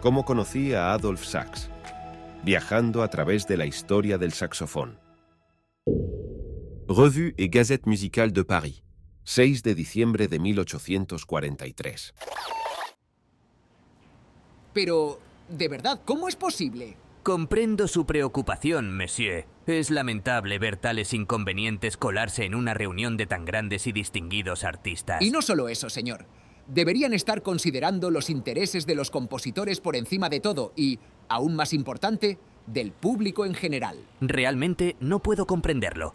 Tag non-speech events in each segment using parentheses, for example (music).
cómo conocí a Adolf Sachs, viajando a través de la historia del saxofón. Revue et Gazette Musicale de Paris, 6 de diciembre de 1843. Pero, de verdad, ¿cómo es posible? Comprendo su preocupación, monsieur. Es lamentable ver tales inconvenientes colarse en una reunión de tan grandes y distinguidos artistas. Y no solo eso, señor. Deberían estar considerando los intereses de los compositores por encima de todo y, aún más importante, del público en general. Realmente no puedo comprenderlo.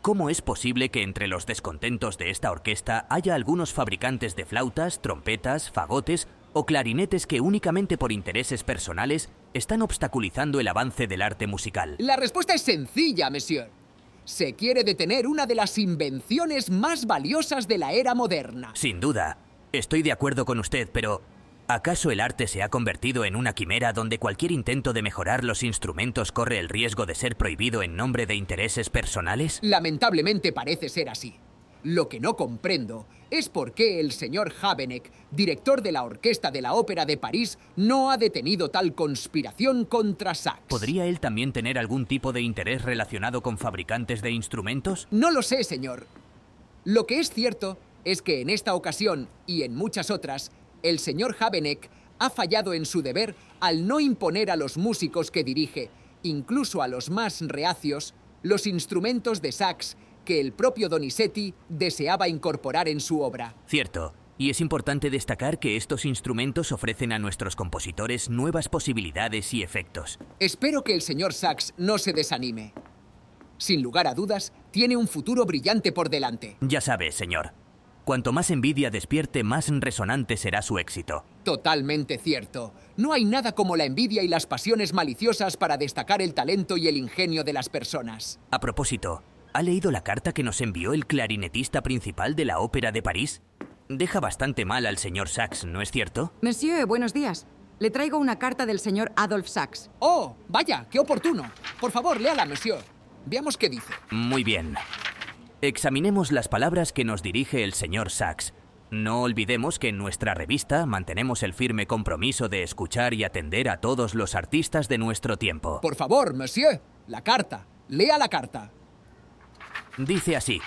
¿Cómo es posible que entre los descontentos de esta orquesta haya algunos fabricantes de flautas, trompetas, fagotes o clarinetes que únicamente por intereses personales están obstaculizando el avance del arte musical? La respuesta es sencilla, monsieur. Se quiere detener una de las invenciones más valiosas de la era moderna. Sin duda. Estoy de acuerdo con usted, pero ¿acaso el arte se ha convertido en una quimera donde cualquier intento de mejorar los instrumentos corre el riesgo de ser prohibido en nombre de intereses personales? Lamentablemente parece ser así. Lo que no comprendo es por qué el señor Habeneck, director de la Orquesta de la Ópera de París, no ha detenido tal conspiración contra Sachs. ¿Podría él también tener algún tipo de interés relacionado con fabricantes de instrumentos? No lo sé, señor. Lo que es cierto es que en esta ocasión y en muchas otras, el señor Habeneck ha fallado en su deber al no imponer a los músicos que dirige, incluso a los más reacios, los instrumentos de sax que el propio Donizetti deseaba incorporar en su obra. Cierto. Y es importante destacar que estos instrumentos ofrecen a nuestros compositores nuevas posibilidades y efectos. Espero que el señor Sachs no se desanime. Sin lugar a dudas, tiene un futuro brillante por delante. Ya sabe, señor. Cuanto más envidia despierte, más resonante será su éxito. Totalmente cierto. No hay nada como la envidia y las pasiones maliciosas para destacar el talento y el ingenio de las personas. A propósito, ¿ha leído la carta que nos envió el clarinetista principal de la Ópera de París? Deja bastante mal al señor Sachs, ¿no es cierto? Monsieur, buenos días. Le traigo una carta del señor Adolf Sachs. Oh, vaya, qué oportuno. Por favor, léala, monsieur. Veamos qué dice. Muy bien. Examinemos las palabras que nos dirige el señor Sachs. No olvidemos que en nuestra revista mantenemos el firme compromiso de escuchar y atender a todos los artistas de nuestro tiempo. Por favor, monsieur, la carta. Lea la carta. Dice así.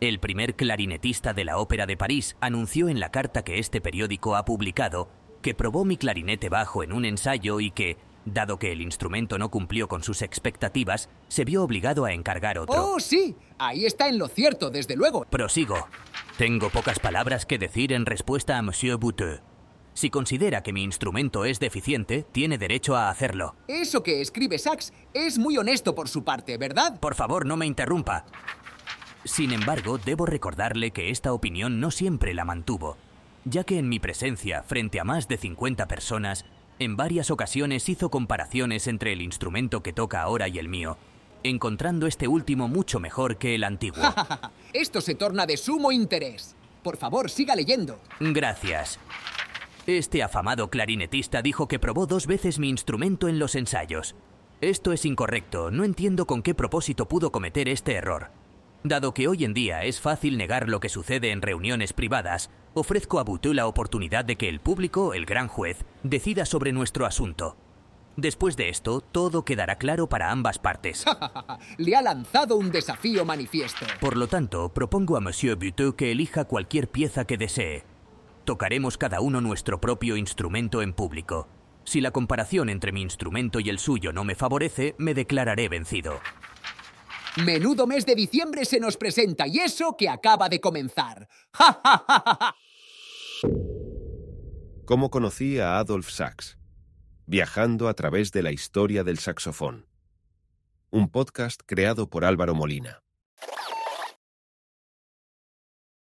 El primer clarinetista de la Ópera de París anunció en la carta que este periódico ha publicado que probó mi clarinete bajo en un ensayo y que, dado que el instrumento no cumplió con sus expectativas, se vio obligado a encargar otro. Oh, sí, ahí está en lo cierto, desde luego. Prosigo. Tengo pocas palabras que decir en respuesta a Monsieur Bouteux. Si considera que mi instrumento es deficiente, tiene derecho a hacerlo. Eso que escribe Sachs es muy honesto por su parte, ¿verdad? Por favor, no me interrumpa. Sin embargo, debo recordarle que esta opinión no siempre la mantuvo, ya que en mi presencia, frente a más de 50 personas, en varias ocasiones hizo comparaciones entre el instrumento que toca ahora y el mío, encontrando este último mucho mejor que el antiguo. (laughs) Esto se torna de sumo interés. Por favor, siga leyendo. Gracias. Este afamado clarinetista dijo que probó dos veces mi instrumento en los ensayos. Esto es incorrecto, no entiendo con qué propósito pudo cometer este error. Dado que hoy en día es fácil negar lo que sucede en reuniones privadas, ofrezco a Boutou la oportunidad de que el público, el gran juez, decida sobre nuestro asunto. Después de esto, todo quedará claro para ambas partes. (laughs) Le ha lanzado un desafío manifiesto. Por lo tanto, propongo a Monsieur Boutou que elija cualquier pieza que desee. Tocaremos cada uno nuestro propio instrumento en público. Si la comparación entre mi instrumento y el suyo no me favorece, me declararé vencido. Menudo mes de diciembre se nos presenta y eso que acaba de comenzar. ¡Ja, ja, ja, ja! ¿Cómo conocí a Adolf Sachs? Viajando a través de la historia del saxofón. Un podcast creado por Álvaro Molina.